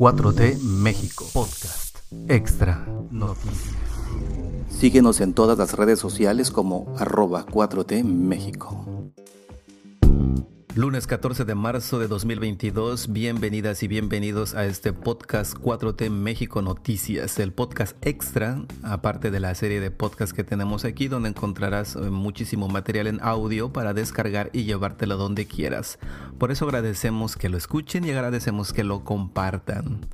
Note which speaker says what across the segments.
Speaker 1: 4T México Podcast Extra Noticias.
Speaker 2: Síguenos en todas las redes sociales como arroba 4T México.
Speaker 1: Lunes 14 de marzo de 2022, bienvenidas y bienvenidos a este podcast 4T México Noticias, el podcast extra, aparte de la serie de podcasts que tenemos aquí, donde encontrarás eh, muchísimo material en audio para descargar y llevártelo donde quieras. Por eso agradecemos que lo escuchen y agradecemos que lo compartan.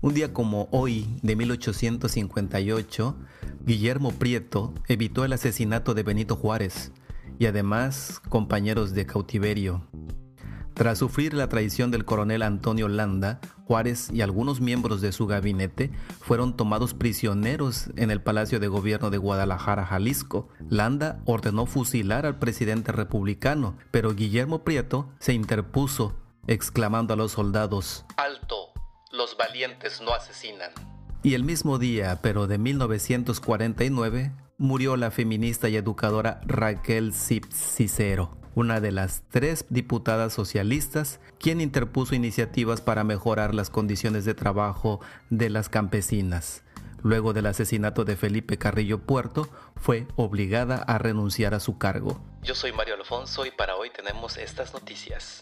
Speaker 1: Un día como hoy, de 1858, Guillermo Prieto evitó el asesinato de Benito Juárez y además compañeros de cautiverio. Tras sufrir la traición del coronel Antonio Landa, Juárez y algunos miembros de su gabinete fueron tomados prisioneros en el Palacio de Gobierno de Guadalajara, Jalisco. Landa ordenó fusilar al presidente republicano, pero Guillermo Prieto se interpuso, exclamando a los soldados, ¡Alto! Los valientes no asesinan. Y el mismo día, pero de 1949, murió la feminista y educadora Raquel Cicero, una de las tres diputadas socialistas, quien interpuso iniciativas para mejorar las condiciones de trabajo de las campesinas. Luego del asesinato de Felipe Carrillo Puerto, fue obligada a renunciar a su cargo. Yo soy Mario Alfonso y para hoy tenemos estas noticias.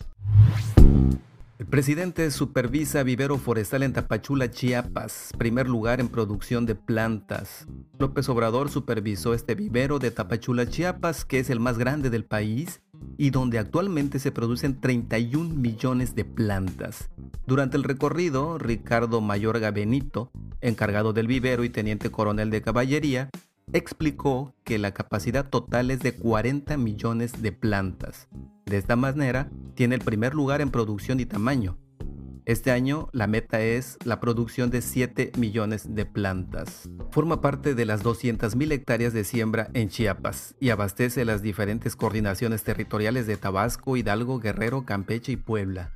Speaker 1: El presidente supervisa vivero forestal en Tapachula, Chiapas, primer lugar en producción de plantas. López Obrador supervisó este vivero de Tapachula, Chiapas, que es el más grande del país y donde actualmente se producen 31 millones de plantas. Durante el recorrido, Ricardo Mayorga Benito, encargado del vivero y teniente coronel de caballería, explicó que la capacidad total es de 40 millones de plantas. De esta manera, tiene el primer lugar en producción y tamaño. Este año la meta es la producción de 7 millones de plantas. Forma parte de las 200.000 hectáreas de siembra en Chiapas y abastece las diferentes coordinaciones territoriales de Tabasco, Hidalgo, Guerrero, Campeche y Puebla.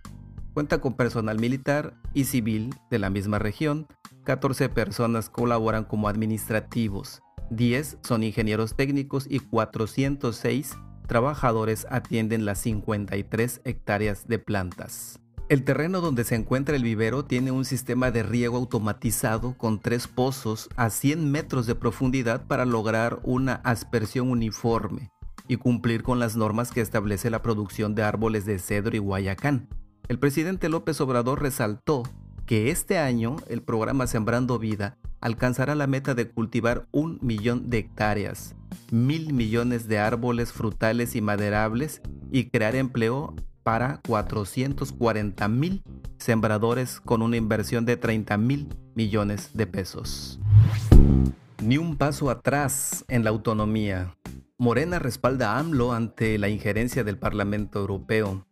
Speaker 1: Cuenta con personal militar y civil de la misma región. 14 personas colaboran como administrativos. 10 son ingenieros técnicos y 406 trabajadores atienden las 53 hectáreas de plantas. El terreno donde se encuentra el vivero tiene un sistema de riego automatizado con tres pozos a 100 metros de profundidad para lograr una aspersión uniforme y cumplir con las normas que establece la producción de árboles de cedro y guayacán. El presidente López Obrador resaltó que este año el programa Sembrando Vida alcanzará la meta de cultivar un millón de hectáreas, mil millones de árboles frutales y maderables y crear empleo para 440 mil sembradores con una inversión de 30 mil millones de pesos. Ni un paso atrás en la autonomía. Morena respalda a AMLO ante la injerencia del Parlamento Europeo.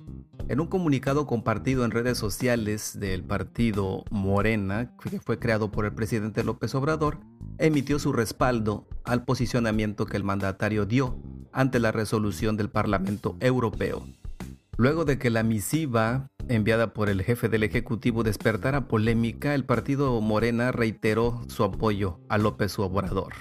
Speaker 1: En un comunicado compartido en redes sociales del partido Morena, que fue creado por el presidente López Obrador, emitió su respaldo al posicionamiento que el mandatario dio ante la resolución del Parlamento Europeo. Luego de que la misiva enviada por el jefe del Ejecutivo despertara polémica, el partido Morena reiteró su apoyo a López Obrador.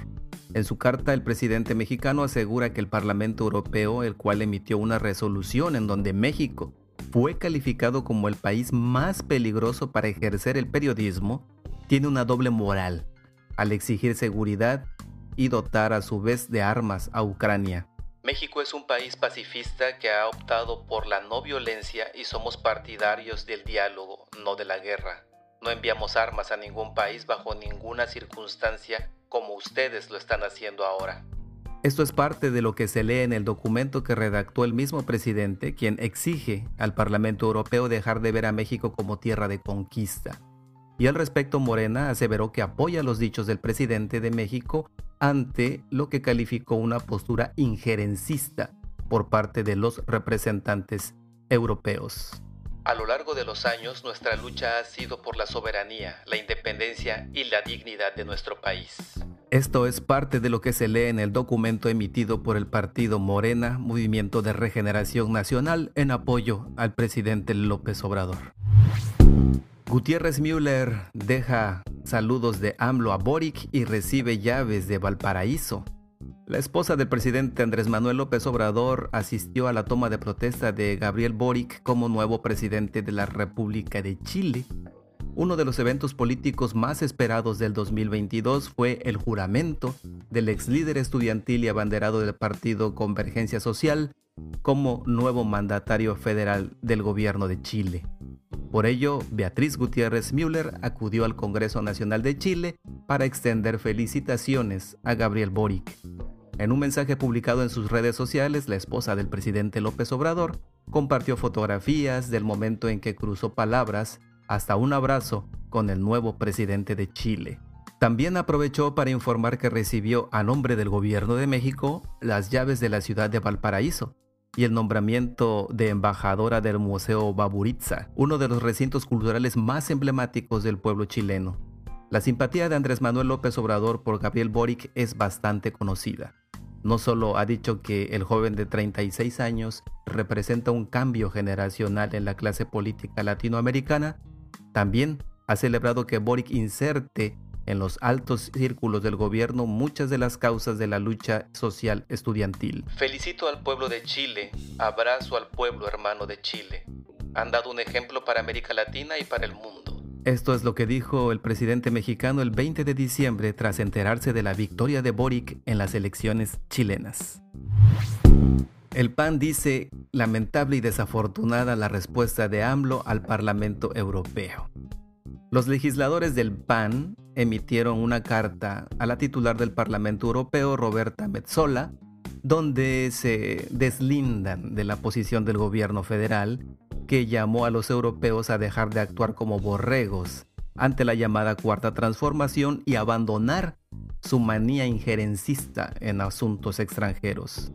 Speaker 1: En su carta, el presidente mexicano asegura que el Parlamento Europeo, el cual emitió una resolución en donde México fue calificado como el país más peligroso para ejercer el periodismo, tiene una doble moral al exigir seguridad y dotar a su vez de armas a Ucrania. México es un país pacifista que ha optado por la no violencia y somos partidarios del diálogo, no de la guerra. No enviamos armas a ningún país bajo ninguna circunstancia como ustedes lo están haciendo ahora. Esto es parte de lo que se lee en el documento que redactó el mismo presidente, quien exige al Parlamento Europeo dejar de ver a México como tierra de conquista. Y al respecto, Morena aseveró que apoya los dichos del presidente de México ante lo que calificó una postura injerencista por parte de los representantes europeos. A lo largo de los años, nuestra lucha ha sido por la soberanía, la independencia y la dignidad de nuestro país. Esto es parte de lo que se lee en el documento emitido por el partido Morena, Movimiento de Regeneración Nacional, en apoyo al presidente López Obrador. Gutiérrez Müller deja saludos de AMLO a Boric y recibe llaves de Valparaíso. La esposa del presidente Andrés Manuel López Obrador asistió a la toma de protesta de Gabriel Boric como nuevo presidente de la República de Chile Uno de los eventos políticos más esperados del 2022 fue el juramento del ex líder estudiantil y abanderado del partido Convergencia Social como nuevo mandatario federal del gobierno de Chile. Por ello, Beatriz Gutiérrez Müller acudió al Congreso Nacional de Chile para extender felicitaciones a Gabriel Boric. En un mensaje publicado en sus redes sociales, la esposa del presidente López Obrador compartió fotografías del momento en que cruzó palabras hasta un abrazo con el nuevo presidente de Chile. También aprovechó para informar que recibió a nombre del gobierno de México las llaves de la ciudad de Valparaíso y el nombramiento de embajadora del Museo Baburitza, uno de los recintos culturales más emblemáticos del pueblo chileno. La simpatía de Andrés Manuel López Obrador por Gabriel Boric es bastante conocida. No solo ha dicho que el joven de 36 años representa un cambio generacional en la clase política latinoamericana, también ha celebrado que Boric inserte en los altos círculos del gobierno muchas de las causas de la lucha social estudiantil.
Speaker 3: Felicito al pueblo de Chile, abrazo al pueblo hermano de Chile. Han dado un ejemplo para América Latina y para el mundo.
Speaker 1: Esto es lo que dijo el presidente mexicano el 20 de diciembre tras enterarse de la victoria de Boric en las elecciones chilenas. El PAN dice lamentable y desafortunada la respuesta de AMLO al Parlamento Europeo. Los legisladores del PAN emitieron una carta a la titular del Parlamento Europeo, Roberta Metzola, donde se deslindan de la posición del gobierno federal que llamó a los europeos a dejar de actuar como borregos ante la llamada cuarta transformación y abandonar su manía injerencista en asuntos extranjeros.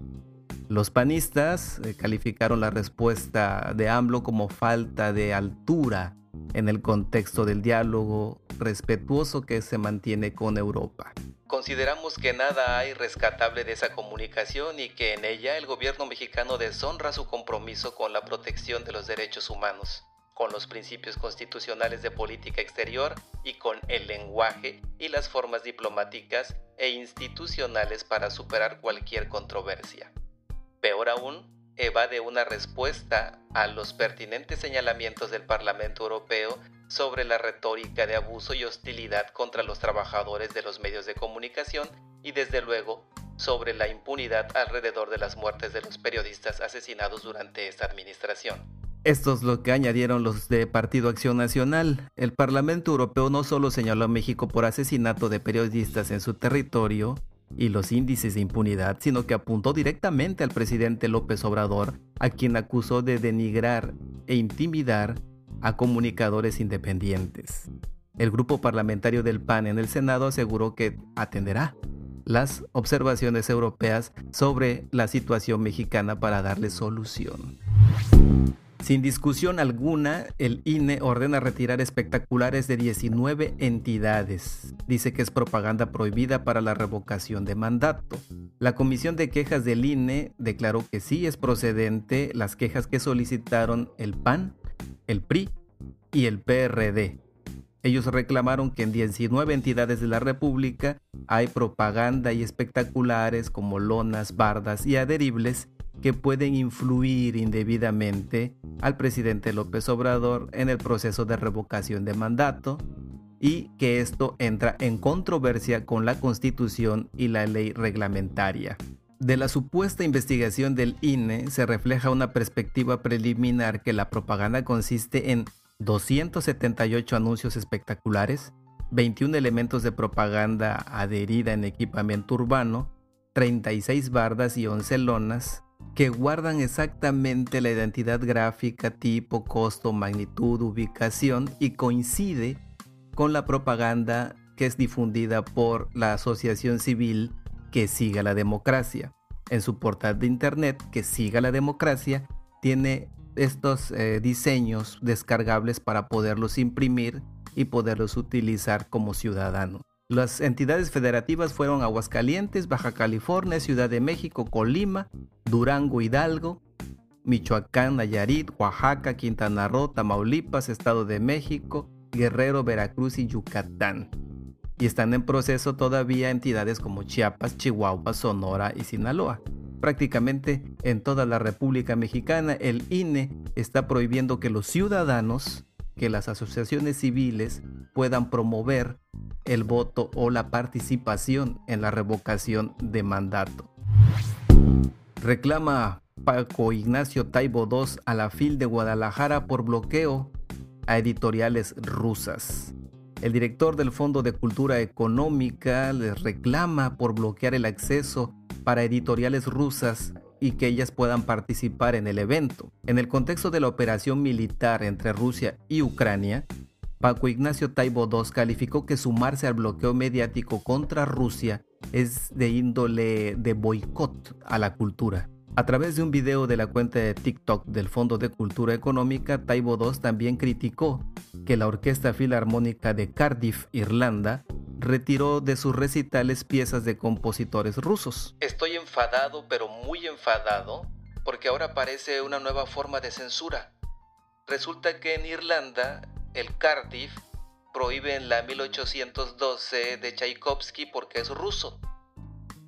Speaker 1: Los panistas eh, calificaron la respuesta de AMLO como falta de altura en el contexto del diálogo respetuoso que se mantiene con Europa.
Speaker 3: Consideramos que nada hay rescatable de esa comunicación y que en ella el gobierno mexicano deshonra su compromiso con la protección de los derechos humanos, con los principios constitucionales de política exterior y con el lenguaje y las formas diplomáticas e institucionales para superar cualquier controversia. Peor aún, evade una respuesta a los pertinentes señalamientos del Parlamento Europeo sobre la retórica de abuso y hostilidad contra los trabajadores de los medios de comunicación y desde luego sobre la impunidad alrededor de las muertes de los periodistas asesinados durante esta administración.
Speaker 1: Esto es lo que añadieron los de Partido Acción Nacional. El Parlamento Europeo no solo señaló a México por asesinato de periodistas en su territorio, y los índices de impunidad, sino que apuntó directamente al presidente López Obrador, a quien acusó de denigrar e intimidar a comunicadores independientes. El grupo parlamentario del PAN en el Senado aseguró que atenderá las observaciones europeas sobre la situación mexicana para darle solución. Sin discusión alguna, el INE ordena retirar espectaculares de 19 entidades. Dice que es propaganda prohibida para la revocación de mandato. La Comisión de Quejas del INE declaró que sí es procedente las quejas que solicitaron el PAN, el PRI y el PRD. Ellos reclamaron que en 19 entidades de la República hay propaganda y espectaculares como lonas, bardas y adheribles que pueden influir indebidamente al presidente López Obrador en el proceso de revocación de mandato y que esto entra en controversia con la constitución y la ley reglamentaria. De la supuesta investigación del INE se refleja una perspectiva preliminar que la propaganda consiste en 278 anuncios espectaculares, 21 elementos de propaganda adherida en equipamiento urbano, 36 bardas y 11 lonas, que guardan exactamente la identidad gráfica, tipo, costo, magnitud, ubicación y coincide con la propaganda que es difundida por la asociación civil que siga la democracia. En su portal de internet que siga la democracia tiene estos eh, diseños descargables para poderlos imprimir y poderlos utilizar como ciudadano. Las entidades federativas fueron Aguascalientes, Baja California, Ciudad de México, Colima, Durango, Hidalgo, Michoacán, Nayarit, Oaxaca, Quintana Roo, Tamaulipas, Estado de México, Guerrero, Veracruz y Yucatán. Y están en proceso todavía entidades como Chiapas, Chihuahua, Sonora y Sinaloa. Prácticamente en toda la República Mexicana el INE está prohibiendo que los ciudadanos que las asociaciones civiles puedan promover el voto o la participación en la revocación de mandato. Reclama Paco Ignacio Taibo II a la FIL de Guadalajara por bloqueo a editoriales rusas. El director del Fondo de Cultura Económica les reclama por bloquear el acceso para editoriales rusas y que ellas puedan participar en el evento. En el contexto de la operación militar entre Rusia y Ucrania, Paco Ignacio Taibo II calificó que sumarse al bloqueo mediático contra Rusia es de índole de boicot a la cultura. A través de un video de la cuenta de TikTok del Fondo de Cultura Económica, Taibo II también criticó que la Orquesta Filarmónica de Cardiff, Irlanda, retiró de sus recitales piezas de compositores rusos.
Speaker 3: Estoy enfadado, pero muy enfadado, porque ahora aparece una nueva forma de censura. Resulta que en Irlanda, el Cardiff prohíbe la 1812 de Tchaikovsky porque es ruso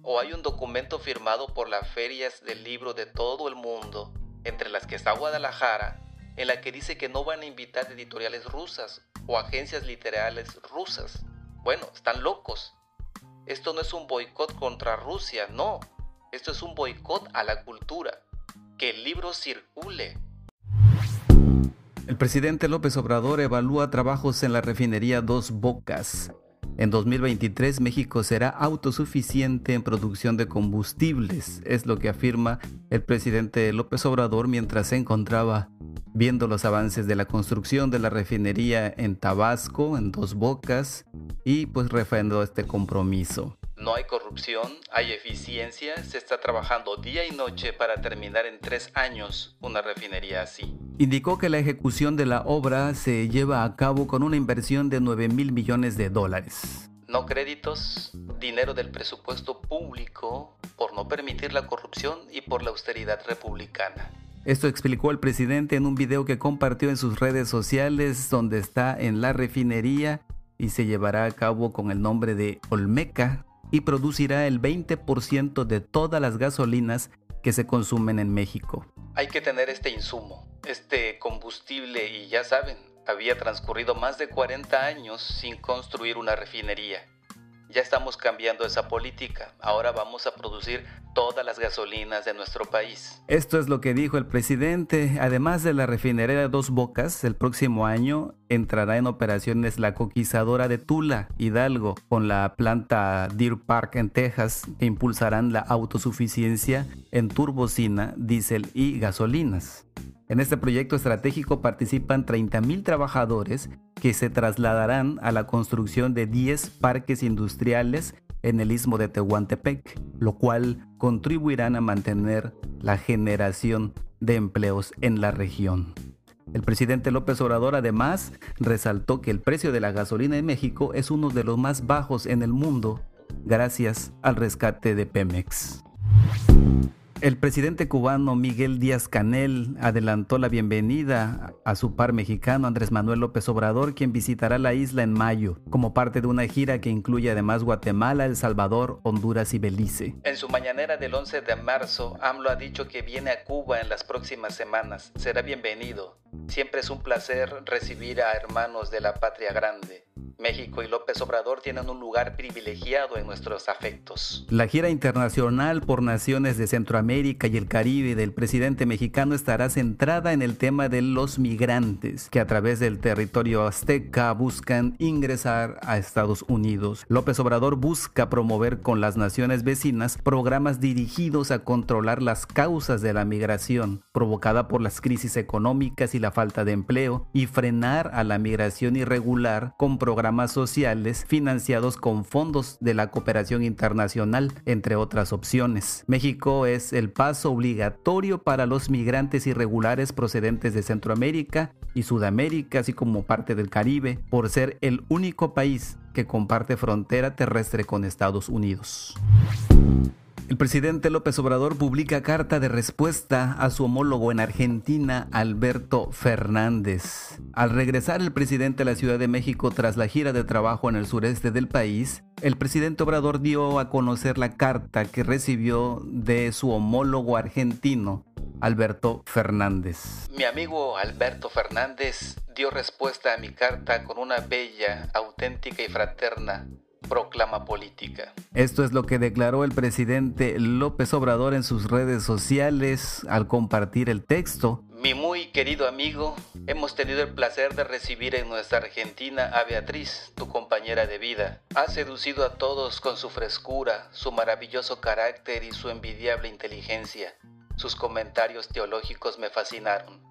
Speaker 3: o hay un documento firmado por las ferias del libro de todo el mundo, entre las que está Guadalajara, en la que dice que no van a invitar editoriales rusas o agencias literales rusas. Bueno, están locos. Esto no es un boicot contra Rusia, no. Esto es un boicot a la cultura. Que el libro circule.
Speaker 1: El presidente López Obrador evalúa trabajos en la refinería Dos Bocas. En 2023 México será autosuficiente en producción de combustibles, es lo que afirma el presidente López Obrador mientras se encontraba viendo los avances de la construcción de la refinería en Tabasco, en Dos Bocas, y pues refrendó este compromiso.
Speaker 3: No hay corrupción, hay eficiencia, se está trabajando día y noche para terminar en tres años una refinería así.
Speaker 1: Indicó que la ejecución de la obra se lleva a cabo con una inversión de 9 mil millones de dólares.
Speaker 3: No créditos, dinero del presupuesto público por no permitir la corrupción y por la austeridad republicana.
Speaker 1: Esto explicó el presidente en un video que compartió en sus redes sociales donde está en la refinería y se llevará a cabo con el nombre de Olmeca y producirá el 20% de todas las gasolinas que se consumen en México.
Speaker 3: Hay que tener este insumo, este combustible y ya saben, había transcurrido más de 40 años sin construir una refinería. Ya estamos cambiando esa política. Ahora vamos a producir todas las gasolinas de nuestro país.
Speaker 1: Esto es lo que dijo el presidente. Además de la refinería de Dos Bocas, el próximo año entrará en operaciones la coquizadora de Tula, Hidalgo, con la planta Deer Park en Texas, que impulsarán la autosuficiencia en turbocina, diésel y gasolinas. En este proyecto estratégico participan 30.000 trabajadores que se trasladarán a la construcción de 10 parques industriales en el istmo de Tehuantepec, lo cual contribuirán a mantener la generación de empleos en la región. El presidente López Obrador además resaltó que el precio de la gasolina en México es uno de los más bajos en el mundo gracias al rescate de Pemex. El presidente cubano Miguel Díaz Canel adelantó la bienvenida a su par mexicano Andrés Manuel López Obrador, quien visitará la isla en mayo, como parte de una gira que incluye además Guatemala, El Salvador, Honduras y Belice.
Speaker 3: En su mañanera del 11 de marzo, AMLO ha dicho que viene a Cuba en las próximas semanas. Será bienvenido. Siempre es un placer recibir a hermanos de la patria grande. México y López Obrador tienen un lugar privilegiado en nuestros afectos.
Speaker 1: La gira internacional por naciones de Centroamérica y el Caribe del presidente mexicano estará centrada en el tema de los migrantes que a través del territorio azteca buscan ingresar a Estados Unidos. López Obrador busca promover con las naciones vecinas programas dirigidos a controlar las causas de la migración provocada por las crisis económicas y la falta de empleo y frenar a la migración irregular con programas sociales financiados con fondos de la cooperación internacional, entre otras opciones. México es el paso obligatorio para los migrantes irregulares procedentes de Centroamérica y Sudamérica, así como parte del Caribe, por ser el único país que comparte frontera terrestre con Estados Unidos. El presidente López Obrador publica carta de respuesta a su homólogo en Argentina, Alberto Fernández. Al regresar el presidente a la Ciudad de México tras la gira de trabajo en el sureste del país, el presidente Obrador dio a conocer la carta que recibió de su homólogo argentino, Alberto Fernández.
Speaker 3: Mi amigo Alberto Fernández dio respuesta a mi carta con una bella, auténtica y fraterna proclama política.
Speaker 1: Esto es lo que declaró el presidente López Obrador en sus redes sociales al compartir el texto.
Speaker 3: Mi muy querido amigo, hemos tenido el placer de recibir en nuestra Argentina a Beatriz, tu compañera de vida. Ha seducido a todos con su frescura, su maravilloso carácter y su envidiable inteligencia. Sus comentarios teológicos me fascinaron.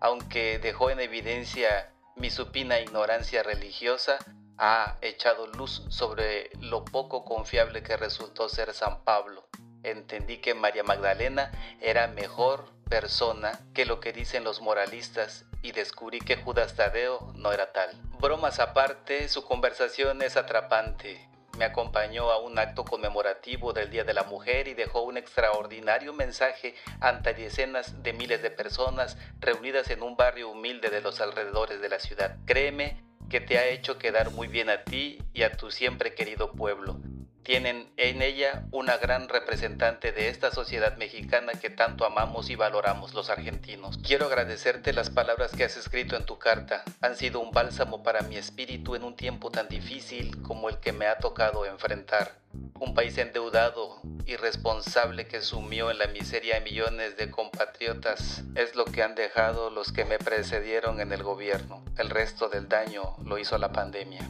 Speaker 3: Aunque dejó en evidencia mi supina ignorancia religiosa, ha echado luz sobre lo poco confiable que resultó ser San Pablo. Entendí que María Magdalena era mejor persona que lo que dicen los moralistas y descubrí que Judas Tadeo no era tal. Bromas aparte, su conversación es atrapante. Me acompañó a un acto conmemorativo del Día de la Mujer y dejó un extraordinario mensaje ante decenas de miles de personas reunidas en un barrio humilde de los alrededores de la ciudad. Créeme que te ha hecho quedar muy bien a ti y a tu siempre querido pueblo. Tienen en ella una gran representante de esta sociedad mexicana que tanto amamos y valoramos los argentinos. Quiero agradecerte las palabras que has escrito en tu carta. Han sido un bálsamo para mi espíritu en un tiempo tan difícil como el que me ha tocado enfrentar. Un país endeudado, irresponsable que sumió en la miseria a millones de compatriotas es lo que han dejado los que me precedieron en el gobierno. El resto del daño lo hizo la pandemia.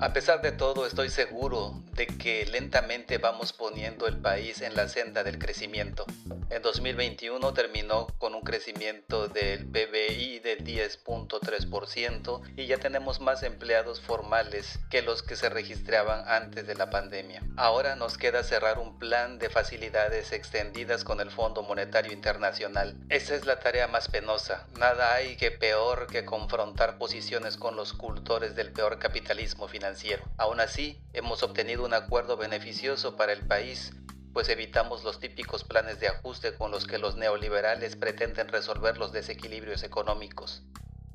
Speaker 3: A pesar de todo, estoy seguro de que lentamente vamos poniendo el país en la senda del crecimiento. En 2021 terminó con un crecimiento del PBI del 10.3% y ya tenemos más empleados formales que los que se registraban antes de la pandemia. Ahora nos queda cerrar un plan de facilidades extendidas con el Fondo Monetario Internacional. Esa es la tarea más penosa. Nada hay que peor que confrontar posiciones con los cultores del peor capitalismo financiero Aún así, hemos obtenido un acuerdo beneficioso para el país, pues evitamos los típicos planes de ajuste con los que los neoliberales pretenden resolver los desequilibrios económicos.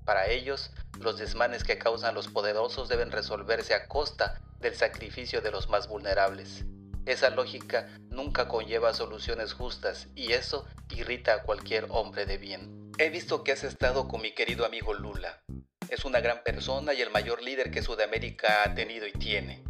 Speaker 3: Para ellos, los desmanes que causan los poderosos deben resolverse a costa del sacrificio de los más vulnerables. Esa lógica nunca conlleva soluciones justas y eso irrita a cualquier hombre de bien. He visto que has estado con mi querido amigo Lula. Es una gran persona y el mayor líder que Sudamérica ha tenido y tiene.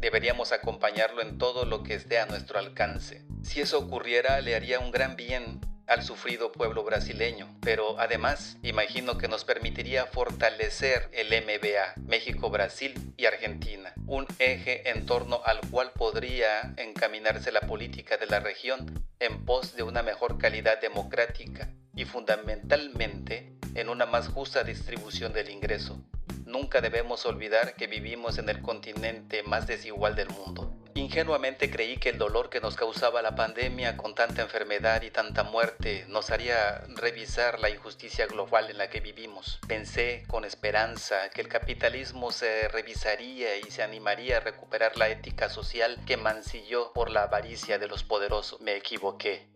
Speaker 3: Deberíamos acompañarlo en todo lo que esté a nuestro alcance. Si eso ocurriera, le haría un gran bien al sufrido pueblo brasileño, pero además imagino que nos permitiría fortalecer el MBA, México, Brasil y Argentina, un eje en torno al cual podría encaminarse la política de la región en pos de una mejor calidad democrática y fundamentalmente en una más justa distribución del ingreso. Nunca debemos olvidar que vivimos en el continente más desigual del mundo. Ingenuamente creí que el dolor que nos causaba la pandemia con tanta enfermedad y tanta muerte nos haría revisar la injusticia global en la que vivimos. Pensé con esperanza que el capitalismo se revisaría y se animaría a recuperar la ética social que mancilló por la avaricia de los poderosos. Me equivoqué.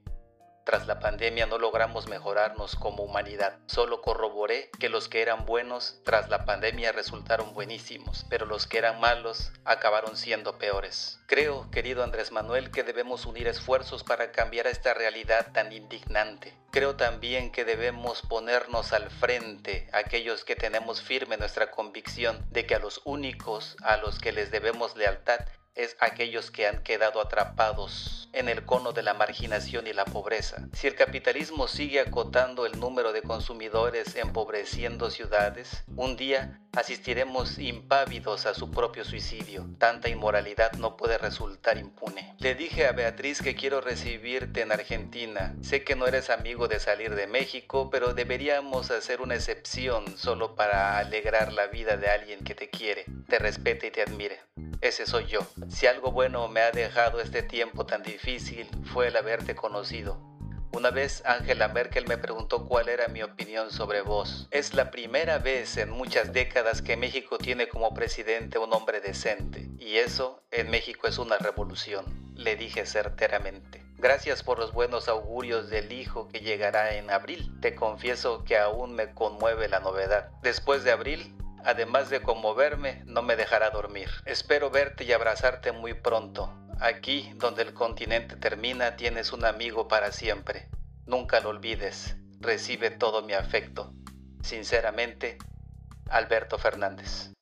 Speaker 3: Tras la pandemia no logramos mejorarnos como humanidad. Solo corroboré que los que eran buenos tras la pandemia resultaron buenísimos, pero los que eran malos acabaron siendo peores. Creo, querido Andrés Manuel, que debemos unir esfuerzos para cambiar esta realidad tan indignante. Creo también que debemos ponernos al frente aquellos que tenemos firme nuestra convicción de que a los únicos a los que les debemos lealtad es aquellos que han quedado atrapados en el cono de la marginación y la pobreza. Si el capitalismo sigue acotando el número de consumidores empobreciendo ciudades, un día asistiremos impávidos a su propio suicidio. Tanta inmoralidad no puede resultar impune. Le dije a Beatriz que quiero recibirte en Argentina. Sé que no eres amigo de salir de México, pero deberíamos hacer una excepción solo para alegrar la vida de alguien que te quiere, te respete y te admire. Ese soy yo. Si algo bueno me ha dejado este tiempo tan difícil fue el haberte conocido. Una vez Angela Merkel me preguntó cuál era mi opinión sobre vos. Es la primera vez en muchas décadas que México tiene como presidente un hombre decente. Y eso en México es una revolución, le dije certeramente. Gracias por los buenos augurios del hijo que llegará en abril. Te confieso que aún me conmueve la novedad. Después de abril además de conmoverme, no me dejará dormir. Espero verte y abrazarte muy pronto. Aquí, donde el continente termina, tienes un amigo para siempre. Nunca lo olvides. Recibe todo mi afecto. Sinceramente, Alberto Fernández.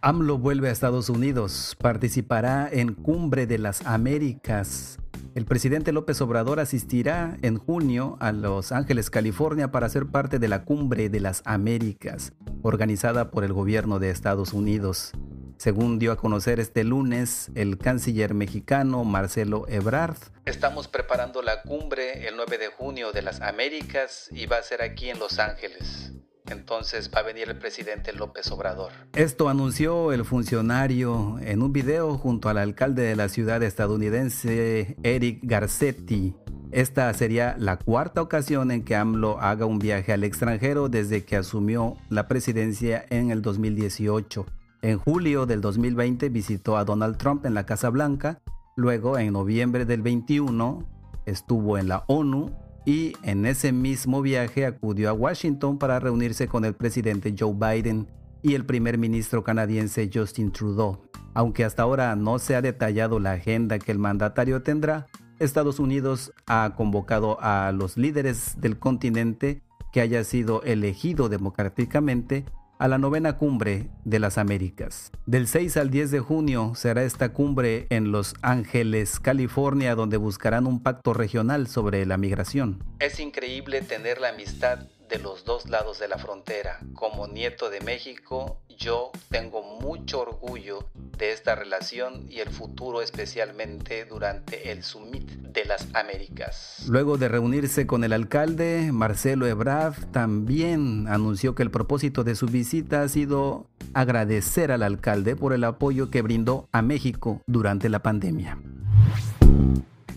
Speaker 1: AMLO vuelve a Estados Unidos, participará en Cumbre de las Américas. El presidente López Obrador asistirá en junio a Los Ángeles, California, para ser parte de la Cumbre de las Américas, organizada por el gobierno de Estados Unidos. Según dio a conocer este lunes el canciller mexicano Marcelo Ebrard.
Speaker 3: Estamos preparando la cumbre el 9 de junio de las Américas y va a ser aquí en Los Ángeles entonces va a venir el presidente López Obrador.
Speaker 1: Esto anunció el funcionario en un video junto al alcalde de la ciudad estadounidense Eric Garcetti. Esta sería la cuarta ocasión en que AMLO haga un viaje al extranjero desde que asumió la presidencia en el 2018. En julio del 2020 visitó a Donald Trump en la Casa Blanca, luego en noviembre del 21 estuvo en la ONU y en ese mismo viaje acudió a Washington para reunirse con el presidente Joe Biden y el primer ministro canadiense Justin Trudeau. Aunque hasta ahora no se ha detallado la agenda que el mandatario tendrá, Estados Unidos ha convocado a los líderes del continente que haya sido elegido democráticamente a la novena cumbre de las Américas. Del 6 al 10 de junio será esta cumbre en Los Ángeles, California, donde buscarán un pacto regional sobre la migración.
Speaker 3: Es increíble tener la amistad de los dos lados de la frontera. Como nieto de México, yo tengo mucho orgullo de esta relación y el futuro especialmente durante el Summit de las Américas.
Speaker 1: Luego de reunirse con el alcalde, Marcelo Ebrard también anunció que el propósito de su visita ha sido agradecer al alcalde por el apoyo que brindó a México durante la pandemia.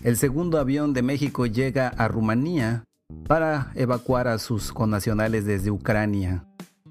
Speaker 1: El segundo avión de México llega a Rumanía para evacuar a sus connacionales desde Ucrania.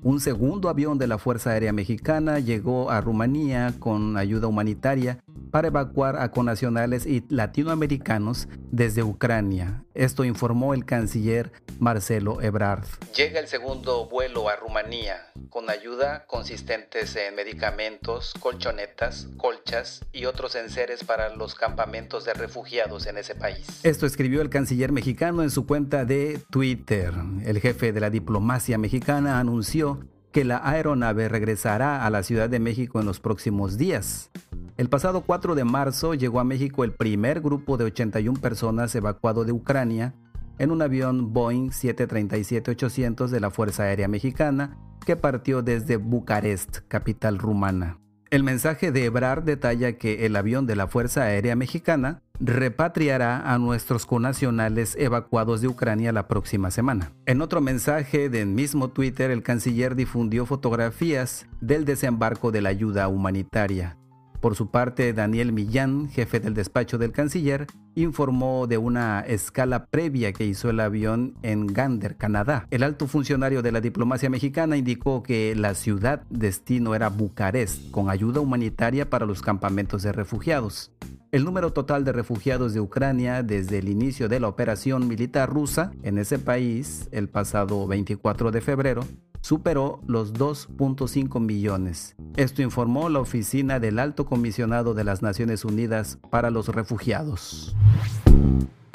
Speaker 1: Un segundo avión de la Fuerza Aérea Mexicana llegó a Rumanía con ayuda humanitaria para evacuar a conacionales y latinoamericanos desde Ucrania. Esto informó el canciller Marcelo Ebrard.
Speaker 3: Llega el segundo vuelo a Rumanía con ayuda consistentes en medicamentos, colchonetas, colchas y otros enseres para los campamentos de refugiados en ese país.
Speaker 1: Esto escribió el canciller mexicano en su cuenta de Twitter. El jefe de la diplomacia mexicana anunció que la aeronave regresará a la Ciudad de México en los próximos días. El pasado 4 de marzo llegó a México el primer grupo de 81 personas evacuado de Ucrania en un avión Boeing 737-800 de la Fuerza Aérea Mexicana que partió desde Bucarest, capital rumana. El mensaje de Ebrard detalla que el avión de la Fuerza Aérea Mexicana repatriará a nuestros conacionales evacuados de Ucrania la próxima semana. En otro mensaje del mismo Twitter, el canciller difundió fotografías del desembarco de la ayuda humanitaria. Por su parte, Daniel Millán, jefe del despacho del canciller, informó de una escala previa que hizo el avión en Gander, Canadá. El alto funcionario de la diplomacia mexicana indicó que la ciudad destino era Bucarest, con ayuda humanitaria para los campamentos de refugiados. El número total de refugiados de Ucrania desde el inicio de la operación militar rusa en ese país el pasado 24 de febrero superó los 2.5 millones. Esto informó la oficina del Alto Comisionado de las Naciones Unidas para los Refugiados.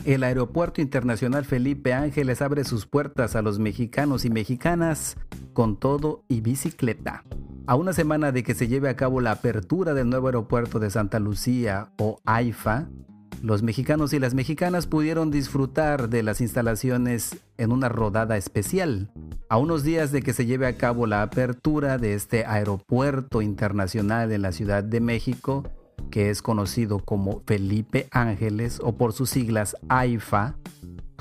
Speaker 1: El Aeropuerto Internacional Felipe Ángeles abre sus puertas a los mexicanos y mexicanas con todo y bicicleta. A una semana de que se lleve a cabo la apertura del nuevo aeropuerto de Santa Lucía o AIFA, los mexicanos y las mexicanas pudieron disfrutar de las instalaciones en una rodada especial. A unos días de que se lleve a cabo la apertura de este aeropuerto internacional en la Ciudad de México, que es conocido como Felipe Ángeles o por sus siglas AIFA,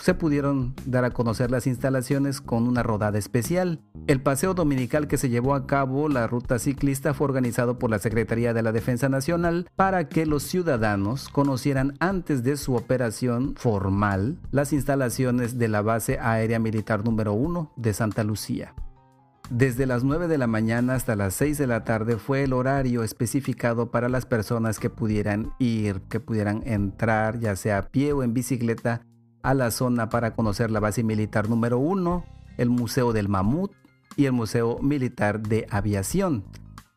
Speaker 1: se pudieron dar a conocer las instalaciones con una rodada especial. El paseo dominical que se llevó a cabo, la ruta ciclista, fue organizado por la Secretaría de la Defensa Nacional para que los ciudadanos conocieran antes de su operación formal las instalaciones de la base aérea militar número 1 de Santa Lucía. Desde las 9 de la mañana hasta las 6 de la tarde fue el horario especificado para las personas que pudieran ir, que pudieran entrar, ya sea a pie o en bicicleta, a la zona para conocer la base militar número 1, el Museo del Mamut y el Museo Militar de Aviación.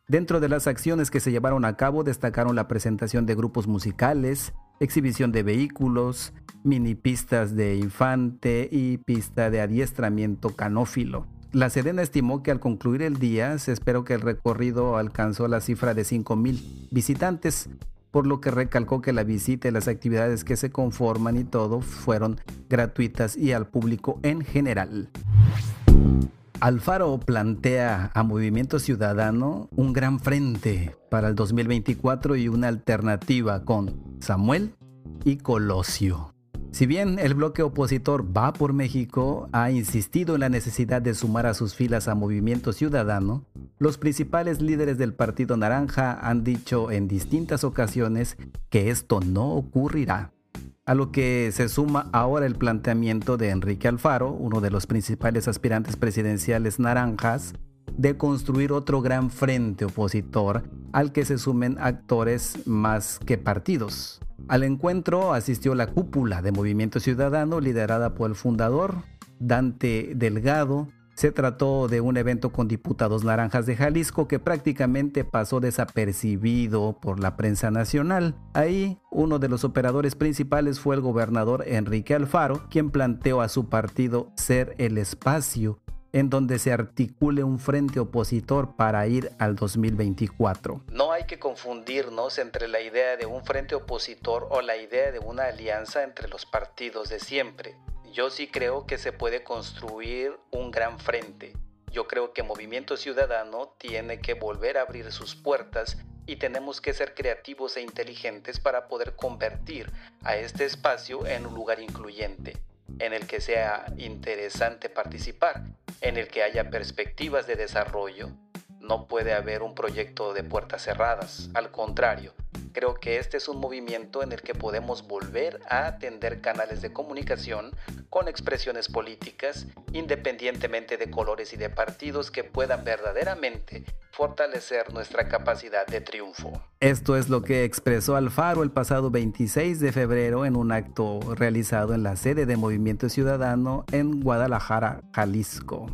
Speaker 1: Dentro de las acciones que se llevaron a cabo destacaron la presentación de grupos musicales, exhibición de vehículos, mini pistas de infante y pista de adiestramiento canófilo. La Sedena estimó que al concluir el día se esperó que el recorrido alcanzó la cifra de 5.000 visitantes, por lo que recalcó que la visita y las actividades que se conforman y todo fueron gratuitas y al público en general. Alfaro plantea a Movimiento Ciudadano un gran frente para el 2024 y una alternativa con Samuel y Colosio. Si bien el bloque opositor Va por México ha insistido en la necesidad de sumar a sus filas a Movimiento Ciudadano, los principales líderes del Partido Naranja han dicho en distintas ocasiones que esto no ocurrirá. A lo que se suma ahora el planteamiento de Enrique Alfaro, uno de los principales aspirantes presidenciales naranjas, de construir otro gran frente opositor al que se sumen actores más que partidos. Al encuentro asistió la cúpula de Movimiento Ciudadano liderada por el fundador, Dante Delgado. Se trató de un evento con diputados naranjas de Jalisco que prácticamente pasó desapercibido por la prensa nacional. Ahí, uno de los operadores principales fue el gobernador Enrique Alfaro, quien planteó a su partido ser el espacio en donde se articule un frente opositor para ir al 2024.
Speaker 3: No hay que confundirnos entre la idea de un frente opositor o la idea de una alianza entre los partidos de siempre. Yo sí creo que se puede construir un gran frente. Yo creo que Movimiento Ciudadano tiene que volver a abrir sus puertas y tenemos que ser creativos e inteligentes para poder convertir a este espacio en un lugar incluyente, en el que sea interesante participar en el que haya perspectivas de desarrollo, no puede haber un proyecto de puertas cerradas. Al contrario, creo que este es un movimiento en el que podemos volver a atender canales de comunicación con expresiones políticas, independientemente de colores y de partidos que puedan verdaderamente fortalecer nuestra capacidad de triunfo.
Speaker 1: Esto es lo que expresó Alfaro el pasado 26 de febrero en un acto realizado en la sede de Movimiento Ciudadano en Guadalajara, Jalisco.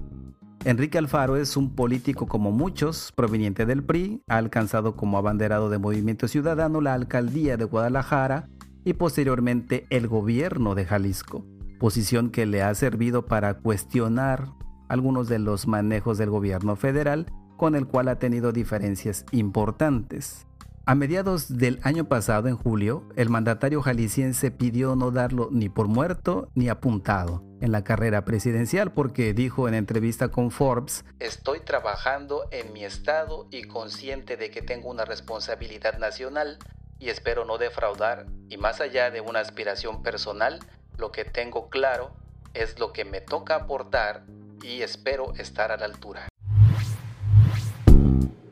Speaker 1: Enrique Alfaro es un político como muchos, proveniente del PRI, ha alcanzado como abanderado de Movimiento Ciudadano la alcaldía de Guadalajara y posteriormente el gobierno de Jalisco, posición que le ha servido para cuestionar algunos de los manejos del gobierno federal con el cual ha tenido diferencias importantes. A mediados del año pasado, en julio, el mandatario jalisciense pidió no darlo ni por muerto ni apuntado en la carrera presidencial porque dijo en entrevista con Forbes,
Speaker 3: Estoy trabajando en mi estado y consciente de que tengo una responsabilidad nacional y espero no defraudar y más allá de una aspiración personal, lo que tengo claro es lo que me toca aportar y espero estar a la altura.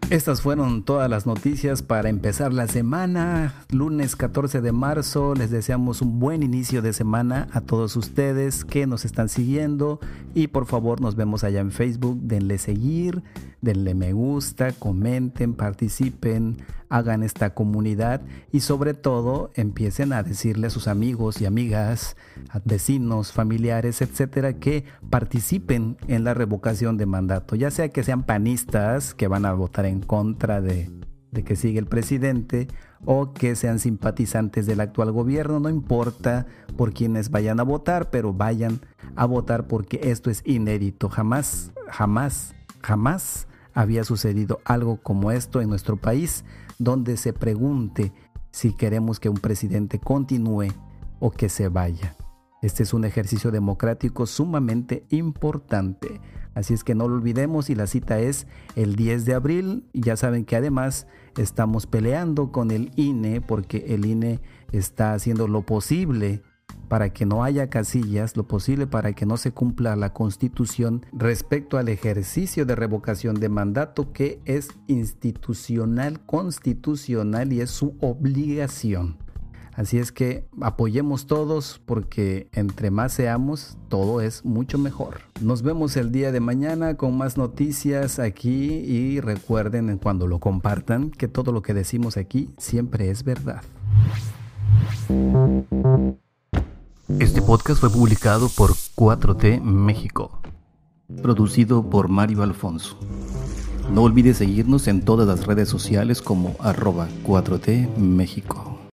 Speaker 1: Estas fueron todas las noticias para empezar la semana. Lunes 14 de marzo. Les deseamos un buen inicio de semana a todos ustedes que nos están siguiendo. Y por favor nos vemos allá en Facebook. Denle seguir, denle me gusta, comenten, participen, hagan esta comunidad y sobre todo empiecen a decirle a sus amigos y amigas, a vecinos, familiares, etcétera, que participen en la revocación de mandato, ya sea que sean panistas que van a votar en contra de, de que siga el presidente o que sean simpatizantes del actual gobierno, no importa por quienes vayan a votar, pero vayan a votar porque esto es inédito, jamás, jamás, jamás había sucedido algo como esto en nuestro país donde se pregunte si queremos que un presidente continúe o que se vaya. Este es un ejercicio democrático sumamente importante. Así es que no lo olvidemos y la cita es el 10 de abril. Ya saben que además estamos peleando con el INE porque el INE está haciendo lo posible para que no haya casillas, lo posible para que no se cumpla la constitución respecto al ejercicio de revocación de mandato que es institucional, constitucional y es su obligación. Así es que apoyemos todos porque entre más seamos, todo es mucho mejor. Nos vemos el día de mañana con más noticias aquí y recuerden cuando lo compartan que todo lo que decimos aquí siempre es verdad.
Speaker 2: Este podcast fue publicado por 4T México. Producido por Mario Alfonso. No olvides seguirnos en todas las redes sociales como arroba 4T México.